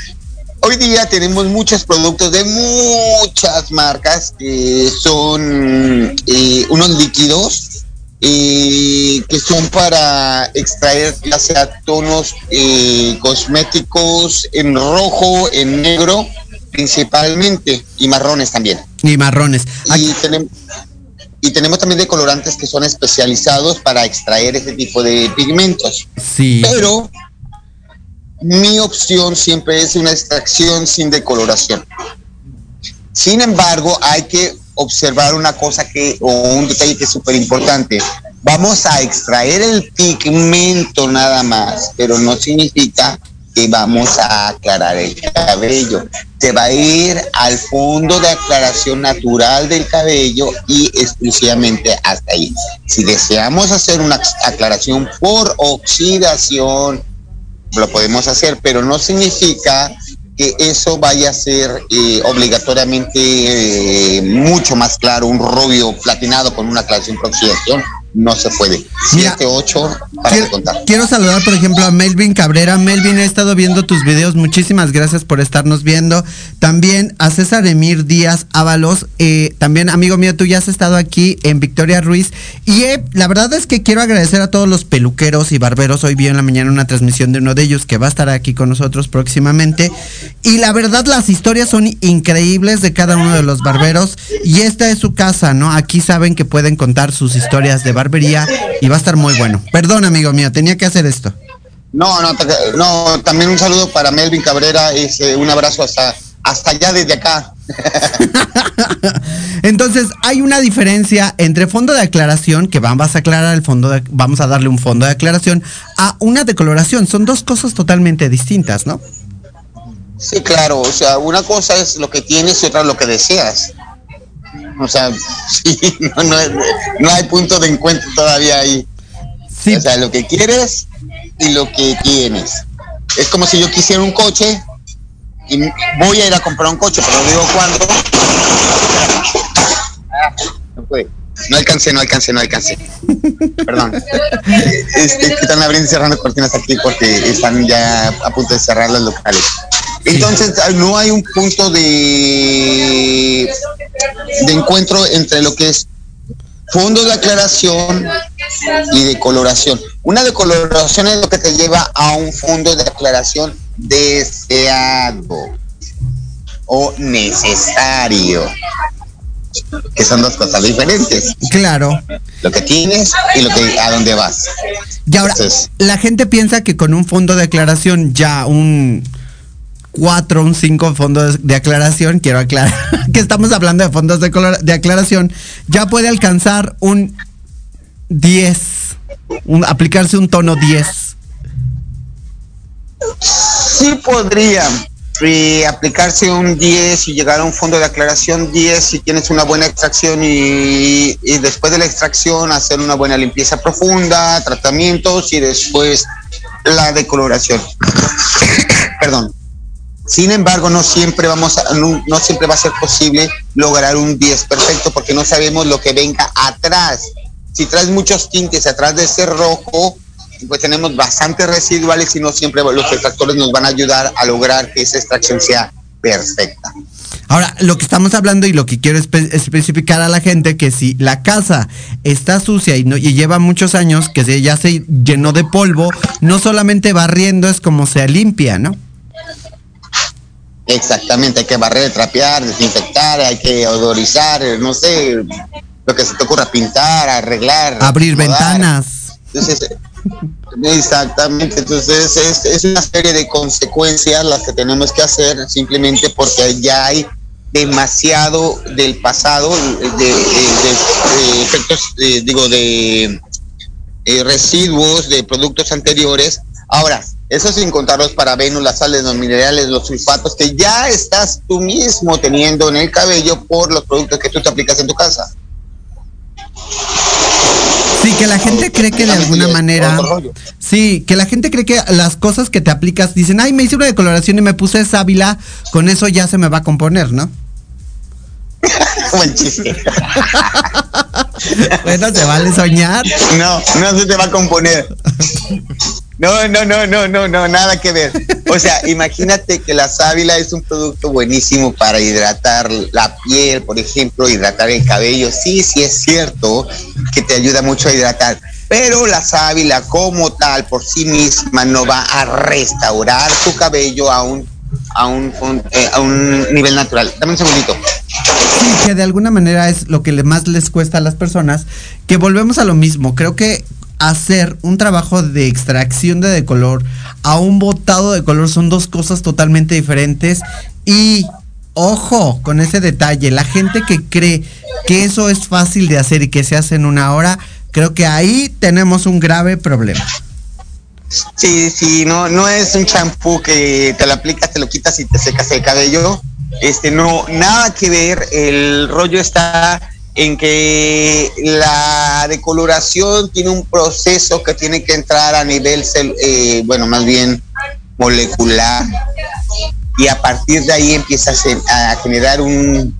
Speaker 2: hoy día tenemos muchos productos de muchas marcas que son eh, unos líquidos eh, que son para extraer ya sea tonos eh, cosméticos en rojo, en negro principalmente y marrones también.
Speaker 1: Y marrones.
Speaker 2: Y tenemos, y tenemos también decolorantes que son especializados para extraer ese tipo de pigmentos.
Speaker 1: sí.
Speaker 2: Pero mi opción siempre es una extracción sin decoloración. Sin embargo, hay que observar una cosa que, o un detalle que es súper importante. Vamos a extraer el pigmento nada más, pero no significa que vamos a aclarar el cabello. Se va a ir al fondo de aclaración natural del cabello y exclusivamente hasta ahí. Si deseamos hacer una aclaración por oxidación, lo podemos hacer, pero no significa que eso vaya a ser eh, obligatoriamente eh, mucho más claro, un rubio platinado con una aclaración por oxidación. No se puede.
Speaker 1: Mira,
Speaker 2: 7, 8 para
Speaker 1: Quiero,
Speaker 2: contar.
Speaker 1: quiero saludar, por ejemplo, a Melvin Cabrera. Melvin, he estado viendo tus videos. Muchísimas gracias por estarnos viendo. También a César Emir Díaz Ábalos. eh, también, amigo mío, tú ya has estado aquí en Victoria Ruiz. Y eh, la verdad es que quiero agradecer a todos los peluqueros y barberos. Hoy vi en la mañana una transmisión de uno de ellos que va a estar aquí con nosotros próximamente. Y la verdad, las historias son increíbles de cada uno de los barberos. Y esta es su casa, ¿no? Aquí saben que pueden contar sus historias de barbería y va a estar muy bueno. Perdón, amigo mío, tenía que hacer esto.
Speaker 2: No, no, no, también un saludo para Melvin Cabrera, es, eh, un abrazo hasta, hasta allá desde acá.
Speaker 1: Entonces, hay una diferencia entre fondo de aclaración, que vamos a aclarar el fondo, de- vamos a darle un fondo de aclaración, a una decoloración. Son dos cosas totalmente distintas, ¿no?
Speaker 2: Sí, claro, o sea, una cosa es lo que tienes y otra lo que deseas. O sea, sí, no, no, no hay punto de encuentro todavía ahí.
Speaker 1: Sí,
Speaker 2: O sea, lo que quieres y lo que tienes. Es como si yo quisiera un coche y voy a ir a comprar un coche, pero no digo cuándo. Ah, no puede. No alcancé, no alcancé, no alcancé. Perdón. Este, que están abriendo y cerrando cortinas aquí porque están ya a punto de cerrar los locales. Entonces, ah, no hay un punto de, de encuentro entre lo que es fondo de aclaración y decoloración. Una decoloración es lo que te lleva a un fondo de aclaración deseado o necesario, que son dos cosas diferentes.
Speaker 1: Claro.
Speaker 2: Lo que tienes y lo que a dónde vas.
Speaker 1: Y ahora,
Speaker 2: Entonces-
Speaker 1: la gente piensa que con un fondo de aclaración, ya un 4, un 5 fondo de, aclaración, quiero aclarar que estamos hablando de fondos de, color- de aclaración, ya puede alcanzar un 10, un- aplicarse un tono 10.
Speaker 2: Sí podría aplicarse un 10 y llegar a un fondo de aclaración 10 si tienes una buena extracción y después de la extracción hacer una buena limpieza profunda, tratamientos y después la decoloración. Perdón. Sin embargo, no siempre vamos no, siempre va a ser posible lograr un 10 perfecto porque no sabemos lo que venga atrás. Si traes muchos tintes atrás de ese rojo, pues tenemos bastantes residuales y no siempre los extractores nos van a ayudar a lograr que esa extracción sea perfecta.
Speaker 1: Ahora, lo que estamos hablando y lo que quiero espe- especificar a la gente, que si la casa está sucia y, no, y lleva muchos años, que se, ya se llenó de polvo, no solamente barriendo es como se limpia, ¿no?
Speaker 2: Exactamente, hay que barrer, trapear, desinfectar, hay que odorizar, eh, no sé, lo que se te ocurra, pintar, arreglar.
Speaker 1: Abrir ventanas.
Speaker 2: Entonces, exactamente, entonces es, es una serie de consecuencias las que tenemos que hacer simplemente porque ya hay demasiado del pasado, de, de- de- de efectos, eh, digo, de eh, residuos de productos anteriores. Ahora, eso sin contar los parabenos, las sales, los minerales, los sulfatos que ya estás tú mismo teniendo en el cabello por los productos que tú te aplicas en tu casa.
Speaker 1: Sí, que la gente cree que de alguna manera. Sí, que la gente cree que las cosas que te aplicas dicen, ay, me hice una decoloración y me puse sábila, con eso ya se me va a componer, ¿no?
Speaker 2: Buen chiste.
Speaker 1: Bueno, se vale soñar.
Speaker 2: No, no se te va a componer. No, no, no, no, no, no, nada que ver. O sea, imagínate que la sábila es un producto buenísimo para hidratar la piel, por ejemplo, hidratar el cabello. Sí, sí es cierto que te ayuda mucho a hidratar, pero la sábila como tal por sí misma no va a restaurar tu cabello a un a un, un- eh, a un nivel natural. Dame un segundito.
Speaker 1: Sí, que de alguna manera es lo que más les cuesta a las personas, que volvemos a lo mismo. Creo que hacer un trabajo de extracción de color a un botado de color son dos cosas totalmente diferentes y ojo con ese detalle, la gente que cree que eso es fácil de hacer y que se hace en una hora, creo que ahí tenemos un grave problema.
Speaker 2: Sí, sí, no, no es un champú que te lo aplicas, te lo quitas y te secas el cabello. Este, no, nada que ver. El rollo está en que la decoloración tiene un proceso que tiene que entrar a nivel, eh, bueno, más bien molecular. Y a partir de ahí empieza a, generar un,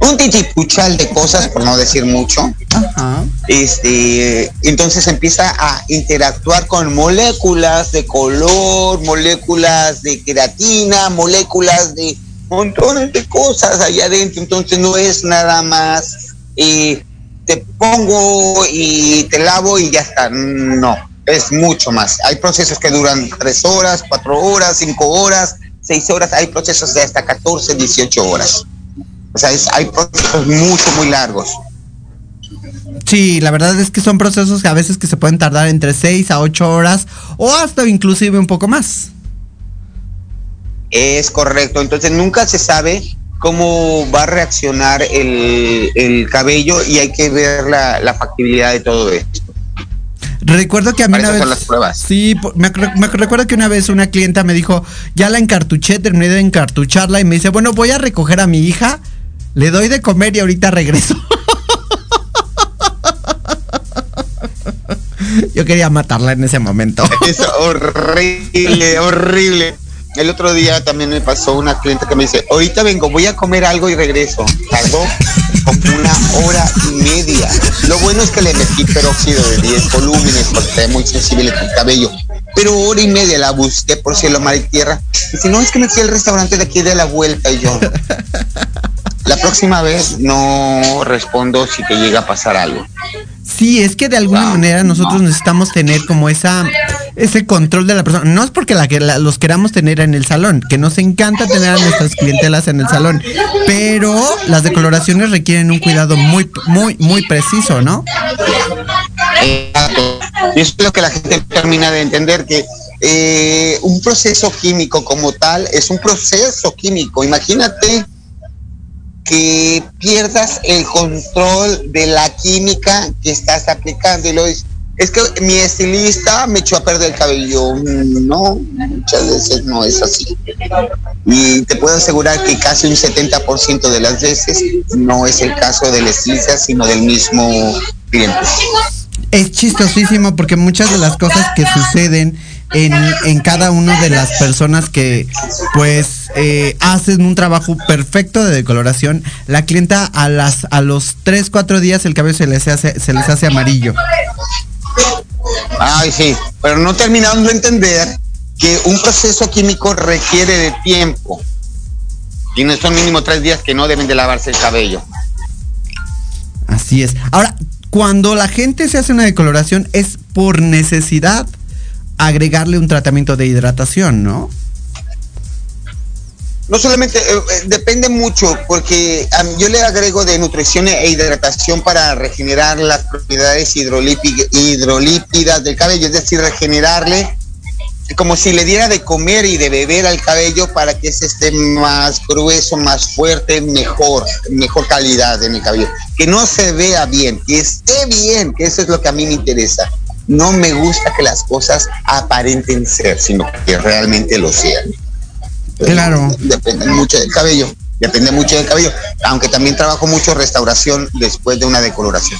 Speaker 2: un titipuchal de cosas, por no decir mucho
Speaker 1: Ajá.
Speaker 2: este entonces empieza a interactuar con moléculas de color, moléculas de queratina, moléculas de montones de cosas allá adentro. Entonces no es nada más eh, te pongo y te lavo y ya está. No, es mucho más. Hay procesos que duran tres horas, cuatro horas, cinco horas, seis horas. Hay procesos de hasta 14, 18 horas. O sea, es- hay procesos mucho, muy largos.
Speaker 1: Sí, la verdad es que son procesos que a veces que se pueden tardar entre 6 a 8 horas o hasta inclusive un poco más.
Speaker 2: Es correcto, entonces nunca se sabe cómo va a reaccionar el, el cabello y hay que ver la, la factibilidad de todo esto.
Speaker 1: Recuerdo que a mí
Speaker 2: Para
Speaker 1: una vez.
Speaker 2: son las pruebas.
Speaker 1: Sí, me, me recuerdo que una vez una clienta me dijo, ya la encartuché, terminé de encartucharla y me dice, bueno, voy a recoger a mi hija, le doy de comer y ahorita regreso. Yo quería matarla en ese momento.
Speaker 2: Es horrible, horrible. El otro día también me pasó una cliente que me dice, ahorita vengo, voy a comer algo y regreso. Tardó como una hora y media. Lo bueno es que le metí peróxido de 10 volúmenes porque es muy sensible el cabello. Pero hora y media la busqué por cielo, mar y tierra. Y si no, es que me fui al restaurante de aquí de la vuelta y yo. La próxima vez no respondo si te llega a pasar algo.
Speaker 1: Sí, es que de alguna manera nosotros necesitamos tener como esa ese control de la persona. No es porque la la- los queramos tener en el salón, que nos encanta tener a nuestras clientelas en el salón, pero las decoloraciones requieren un cuidado muy muy muy preciso, ¿no?
Speaker 2: Exacto. Y eso es lo que la gente termina de entender, que eh, un proceso químico como tal es un proceso químico. Imagínate que pierdas el control de la química que estás aplicando y lo dices, es que mi estilista me echó a perder el cabello. No, muchas veces no es así. Y te puedo asegurar que casi un 70% de las veces no es el caso del estilista, sino del mismo cliente.
Speaker 1: Es chistosísimo porque muchas de las cosas que suceden en, en cada una de las personas que pues eh, hacen un trabajo perfecto de decoloración, la clienta a las a los 3, 4 días el cabello se les hace, se les hace amarillo.
Speaker 2: Ay, sí, pero no terminamos de entender que un proceso químico requiere de tiempo. Y no son mínimo tres días que no deben de lavarse el cabello.
Speaker 1: Así es. Ahora, cuando la gente se hace una decoloración es por necesidad agregarle un tratamiento de hidratación, ¿no?
Speaker 2: No solamente, eh, eh, depende mucho, porque yo le agrego de nutrición e hidratación para regenerar las propiedades hidrolípi- hidrolípidas del cabello, es decir, regenerarle como si le diera de comer y de beber al cabello para que ese esté más grueso, más fuerte, mejor, mejor calidad en el cabello. Que no se vea bien, que esté bien, que eso es lo que a mí me interesa. No me gusta que las cosas aparenten ser, sino que realmente lo sean.
Speaker 1: Claro.
Speaker 2: Depende mucho del cabello, depende mucho del cabello, aunque también trabajo mucho restauración después de una decoloración.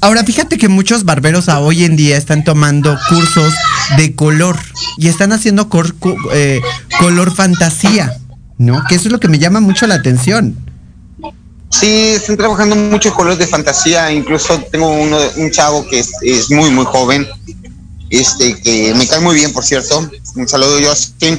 Speaker 1: Ahora, fíjate que muchos barberos a hoy en día están tomando cursos de color y están haciendo cor- eh, color fantasía, ¿no? Que eso es lo que me llama mucho la atención.
Speaker 2: Sí, están trabajando muchos colores de fantasía. Incluso tengo uno, un chavo que es, es muy, muy joven. Este, que me cae muy bien, por cierto. Un saludo, Justin.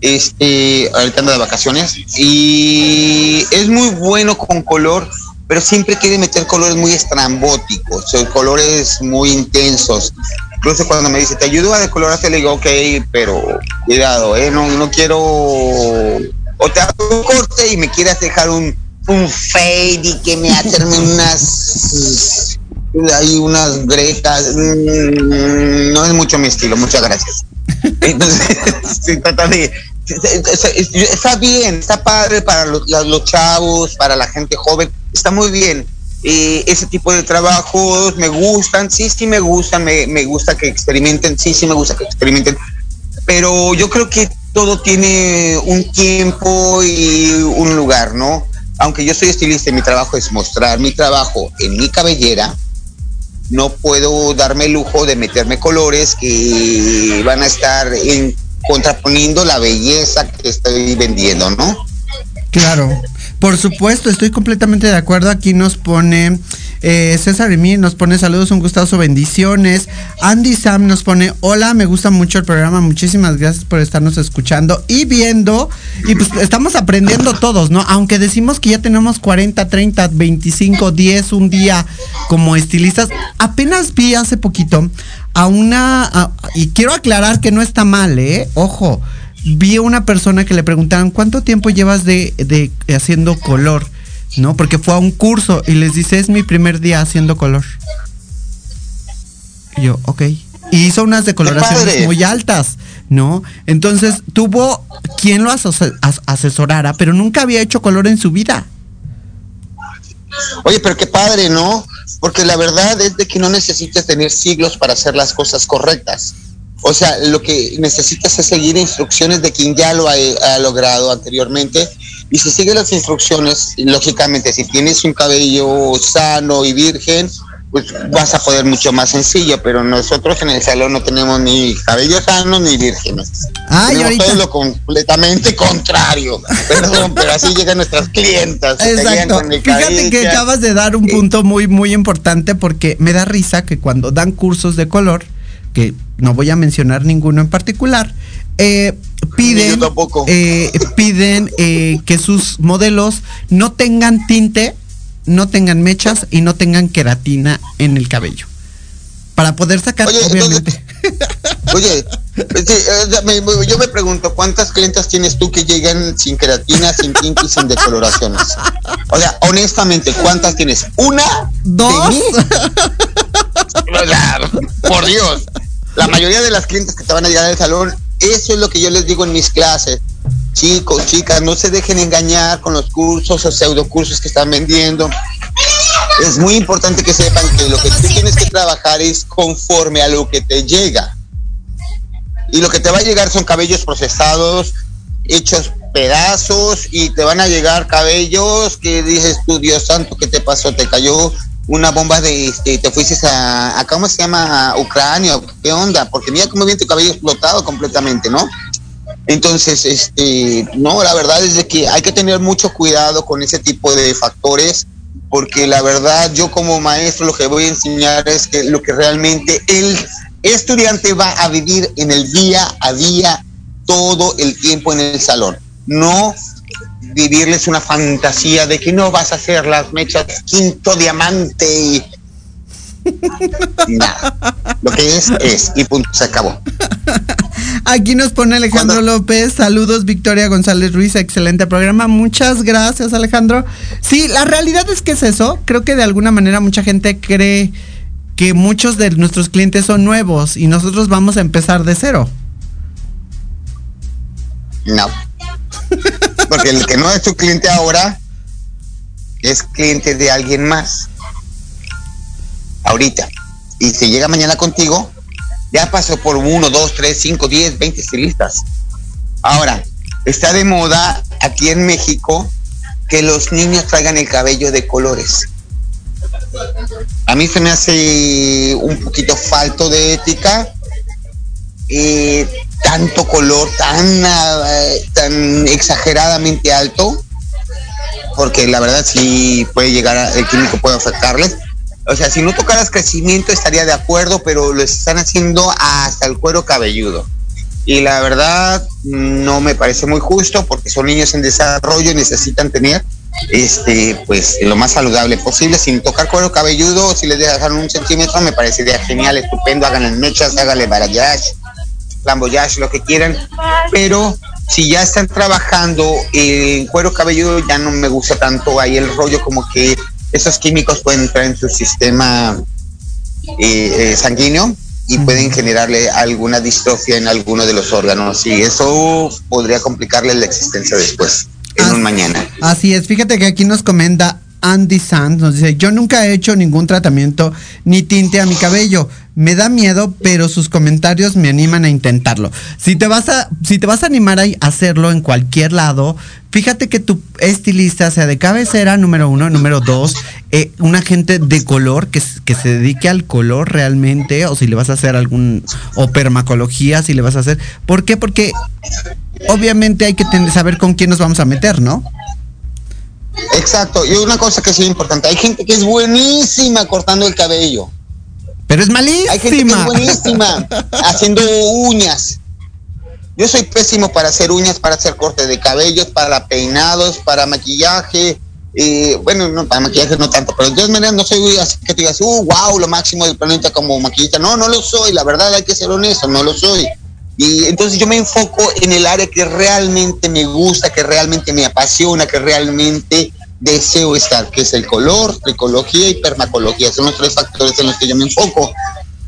Speaker 2: Este, ahorita anda de vacaciones. Y es muy bueno con color, pero siempre quiere meter colores muy estrambóticos, colores muy intensos. Incluso cuando me dice, te ayudo a decolorarte, le digo, ok, pero cuidado, ¿eh? No, no quiero. O te hago un corte y me quieras dejar un, un fade y que me hacerme unas. Hay unas grejas. mm, No es mucho mi estilo, muchas gracias. Entonces, se trata de. Está bien, está padre para los, los- chavos, para la gente joven, está muy bien. Eh, ese tipo de trabajos me gustan, sí, sí me gustan, me, me gusta que experimenten, sí, sí me gusta que experimenten, pero yo creo que todo tiene un tiempo y un lugar, ¿no? Aunque yo soy estilista mi trabajo es mostrar mi trabajo en mi cabellera, no puedo darme el lujo de meterme colores que van a estar en, contraponiendo la belleza que estoy vendiendo, ¿no?
Speaker 1: Claro, por supuesto, estoy completamente de acuerdo. Aquí nos pone eh, César Emil, nos pone saludos, un gustazo, bendiciones. Andy Sam nos pone hola, me gusta mucho el programa, muchísimas gracias por estarnos escuchando y viendo. Y pues estamos aprendiendo todos, ¿no? Aunque decimos que ya tenemos 40, 30, 25, 10 un día como estilistas, apenas vi hace poquito a una, y quiero aclarar que no está mal, ¿eh? Ojo vi a una persona que le preguntaban cuánto tiempo llevas de haciendo color, ¿no? Porque fue a un curso y les dice es mi primer día haciendo color. Y yo, ok. Y hizo unas decoloraciones muy altas, ¿no? Entonces tuvo quien lo as- asesorara, pero nunca había hecho color en su vida.
Speaker 2: Oye, pero qué padre, ¿no? Porque la verdad es de que no necesitas tener siglos para hacer las cosas correctas. O sea, lo que necesitas es seguir instrucciones de quien ya lo ha, ha logrado anteriormente. Y si sigues las instrucciones, lógicamente, si tienes un cabello sano y virgen, pues vas a poder mucho más sencillo. Pero nosotros en el salón no tenemos ni cabello sano ni vírgenes.
Speaker 1: Ay,
Speaker 2: tenemos
Speaker 1: ahorita-
Speaker 2: todo lo completamente contrario. Perdón, pero así llegan nuestras clientas.
Speaker 1: Exacto.
Speaker 2: con el
Speaker 1: Fíjate que acabas de dar un punto muy, muy importante porque me da risa que cuando dan cursos de color, que no voy a mencionar ninguno en particular, eh, piden, eh, piden eh, que sus modelos no tengan tinte no tengan mechas y no tengan queratina en el cabello. Para poder sacar,
Speaker 2: Oye,
Speaker 1: obviamente.
Speaker 2: Oye, este, yo me pregunto, ¿cuántas clientas tienes tú que llegan sin queratina, sin tinte y sin decoloraciones? O sea, honestamente, ¿cuántas tienes? ¿Una?
Speaker 1: Dos.
Speaker 2: Por Dios. La mayoría de las clientes que te van a llegar al salón, eso es lo que yo les digo en mis clases. Chicos, chicas, no se dejen engañar con los cursos o pseudocursos que están vendiendo. Es muy importante que sepan que lo que tú tienes que trabajar es conforme a lo que te llega. Y lo que te va a llegar son cabellos procesados, hechos pedazos, y te van a llegar cabellos que dices tú, Dios santo, ¿qué te pasó? Te cayó una bomba de, este, te fuiste a, a, ¿cómo se llama? A Ucrania, ¿qué onda? Porque mira cómo viene tu cabello explotado completamente, ¿no? Entonces, este, no, la verdad es de que hay que tener mucho cuidado con ese tipo de factores, porque la verdad yo como maestro lo que voy a enseñar es que lo que realmente el estudiante va a vivir en el día a día todo el tiempo en el salón, no vivirles una fantasía de que no vas a hacer las mechas quinto diamante y nada. Lo que es, es, y punto, se acabó.
Speaker 1: Aquí nos pone Alejandro
Speaker 2: ¿Cuándo?
Speaker 1: López. Saludos, Victoria González Ruiz. Excelente programa. Muchas gracias, Alejandro. Sí, la realidad es que es eso. Creo que de alguna manera mucha gente cree que muchos de nuestros clientes son nuevos y nosotros vamos a empezar de cero.
Speaker 2: No. Porque el que no es tu cliente ahora es cliente de alguien más. Ahorita. Y si llega mañana contigo, ya pasó por uno, dos, tres, cinco, diez, veinte estilistas. Ahora, está de moda aquí en México que los niños traigan el cabello de colores. A mí se me hace un poquito falto de ética eh, tanto color tan, ah, tan exageradamente alto, porque la verdad sí puede llegar, a- el químico puede afectarles. O sea, si no tocaras crecimiento estaría de acuerdo, pero lo están haciendo hasta el cuero cabelludo. Y la verdad no me parece muy justo porque son niños en desarrollo y necesitan tener este pues lo más saludable posible sin tocar cuero cabelludo si les dejan un centímetro me parecería genial estupendo háganle mechas háganle balayage flamboyage, lo que quieran, pero si ya están trabajando en cuero cabelludo ya no me gusta tanto ahí el rollo como que esos químicos pueden entrar en su sistema eh, eh, sanguíneo y pueden generarle alguna distrofia en alguno de los órganos y eso podría complicarle la existencia después, en un mañana.
Speaker 1: Así es, fíjate que aquí nos comenta Andy Sands, nos dice, yo nunca he hecho ningún tratamiento ni tinte a mi cabello. Me da miedo, pero sus comentarios me animan a intentarlo. Si te vas a, si te vas a animar a hacerlo en cualquier lado, fíjate que tu estilista sea de cabecera, número uno, número dos, eh, un agente de color que, que se dedique al color realmente, o si le vas a hacer algún, o permacología, si le vas a hacer. ¿Por qué? Porque obviamente hay que ten- saber con quién nos vamos a meter, ¿no?
Speaker 2: Exacto, y una cosa que sí es importante, hay gente que es buenísima cortando el cabello.
Speaker 1: Pero es
Speaker 2: Hay gente que es
Speaker 1: malísima.
Speaker 2: buenísima haciendo uñas. Yo soy pésimo para hacer uñas, para hacer corte de cabellos, para peinados, para maquillaje. eh, bueno, no, para maquillaje no tanto, pero de todas maneras no soy así que te digas, uh, wow, lo máximo del planeta como maquillista. No, no lo soy, la verdad hay que ser honesto, no lo soy. Y entonces yo me enfoco en el área que realmente me gusta, que realmente me apasiona, que realmente deseo estar, que es el color, ecología y permacología. Son los tres factores en los que yo me enfoco.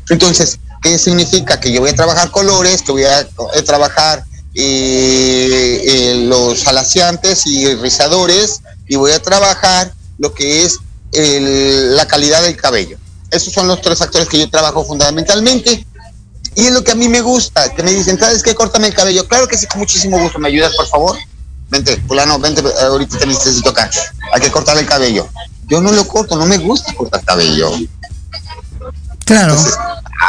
Speaker 2: Entonces, ¿qué significa? Que yo voy a trabajar colores, que voy a, eh, trabajar eh, eh, los alaciantes y rizadores, y voy a trabajar lo que es el- la calidad del cabello. Esos son los tres factores que yo trabajo fundamentalmente. Y es lo que a mí me gusta, que me dicen, ¿sabes qué? Córtame el cabello. Claro que sí, con muchísimo gusto. ¿Me ayudas, por favor? Vente, fulano, vente, ahorita te necesito acá. Hay que cortar el cabello. Yo no lo corto, no me gusta cortar cabello.
Speaker 1: Claro.
Speaker 2: Entonces,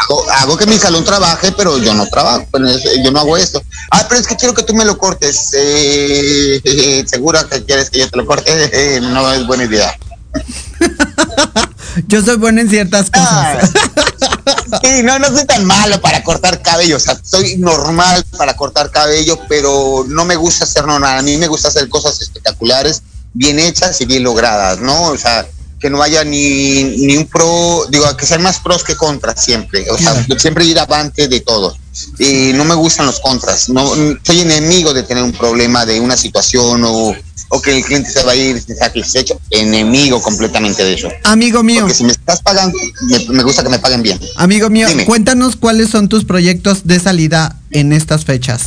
Speaker 2: hago, hago que mi salón trabaje, pero yo no trabajo, pero es- yo no hago esto. Ah, pero es que quiero que tú me lo cortes. Eh, ¿Segura que quieres que yo te lo corte? Eh, no es buena idea.
Speaker 1: Yo soy buena en ciertas
Speaker 2: Ah,
Speaker 1: cosas.
Speaker 2: Sí, no, no soy tan malo para cortar cabello, o sea, soy normal para cortar cabello, pero no me gusta hacer normal, a mí me gusta hacer cosas espectaculares, bien hechas y bien logradas, ¿no? O sea, que no haya ni, ni un pro, digo, que sean más pros que contras siempre. O sea, siempre ir avante de todo. Y no me gustan los contras. No, soy enemigo de tener un problema de una situación o, o que el cliente se va a ir satisfecho. Enemigo completamente de eso.
Speaker 1: Amigo mío,
Speaker 2: Porque si me estás pagando, me, me gusta que me paguen bien.
Speaker 1: amigo mío,
Speaker 2: Dime.
Speaker 1: cuéntanos cuáles son tus proyectos de salida en estas fechas.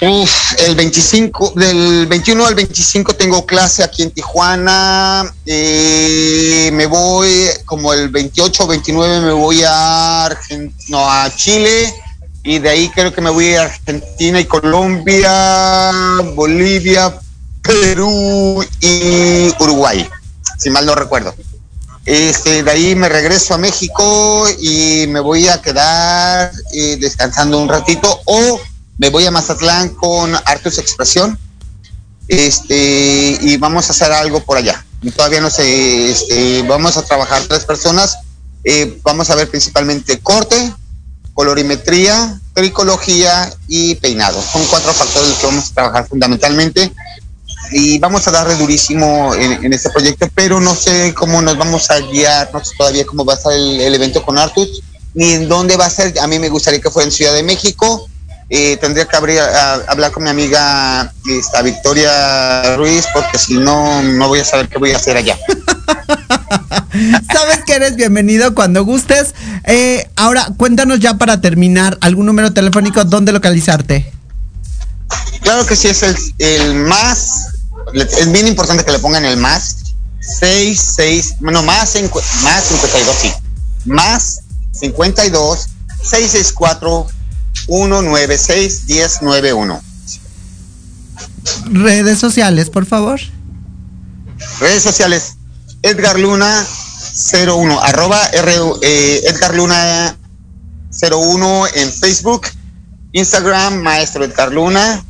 Speaker 2: Uf, el 25, del 21 al 25 tengo clase aquí en Tijuana. eh, me voy, como el 28 o 29 me voy a, Argen- no, a Chile. Y de ahí creo que me voy a Argentina y Colombia, Bolivia, Perú y Uruguay, si mal no recuerdo. Este, de ahí me regreso a México y me voy a quedar eh, descansando un ratito o me voy a Mazatlán con Artus Expresión este, y vamos a hacer algo por allá. Todavía no sé, este, vamos a trabajar tres personas, eh, vamos a ver principalmente corte, colorimetría, tricología y peinado. Son cuatro factores que vamos a trabajar fundamentalmente y vamos a darle durísimo en, en este proyecto, pero no sé cómo nos vamos a guiar, no sé todavía cómo va a estar el, el evento con Artus, ni en dónde va a ser. A mí me gustaría que fuera en Ciudad de México. Eh, tendría que abrir, a- hablar con mi amiga esta, Victoria Ruiz, porque si no, no voy a saber qué voy a hacer allá.
Speaker 1: Sabes que eres bienvenido cuando gustes. Eh, ahora, cuéntanos ya para terminar algún número telefónico donde localizarte.
Speaker 2: Claro que sí, es el, el más, es bien importante que le pongan el más 6, 6, bueno, más, más 52, sí, más 52, 664, 196, 1091.
Speaker 1: Redes sociales, por favor.
Speaker 2: Redes sociales, Edgar Luna 01, arroba R, eh, Edgar Luna 01 en Facebook, Instagram, Maestro Edgar Luna,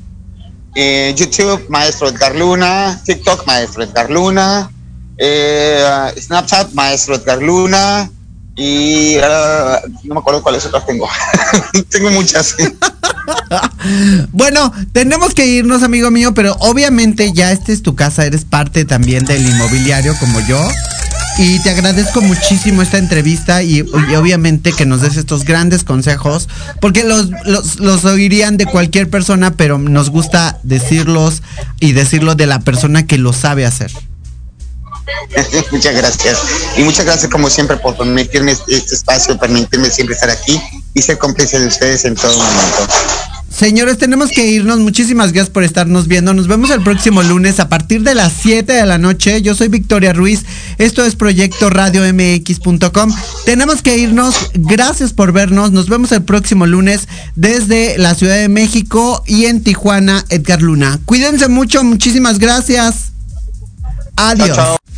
Speaker 2: eh, YouTube, Maestro Edgar Luna, TikTok, Maestro Edgar Luna, eh, Snapchat, Maestro Edgar Luna, y ah, no me acuerdo cuáles otras tengo. tengo muchas.
Speaker 1: Bueno, tenemos que irnos, amigo mío, pero obviamente ya esta es tu casa, eres parte también del inmobiliario como yo. Y te agradezco muchísimo esta entrevista y, y obviamente que nos des estos grandes consejos, porque los, los, los oirían de cualquier persona, pero nos gusta decirlos y decirlo de la persona que lo sabe hacer.
Speaker 2: muchas gracias. Y muchas gracias como siempre por permitirme este espacio, permitirme siempre estar aquí y ser cómplice de ustedes en todo momento.
Speaker 1: Señores, tenemos que irnos. Muchísimas gracias por estarnos viendo. Nos vemos el próximo lunes a partir de las 7 de la noche. Yo soy Victoria Ruiz. Esto es Proyecto Radio MX.com. Tenemos que irnos. Gracias por vernos. Nos vemos el próximo lunes desde la Ciudad de México y en Tijuana, Edgar Luna. Cuídense mucho. Muchísimas gracias. Adiós.
Speaker 2: Chao, chao.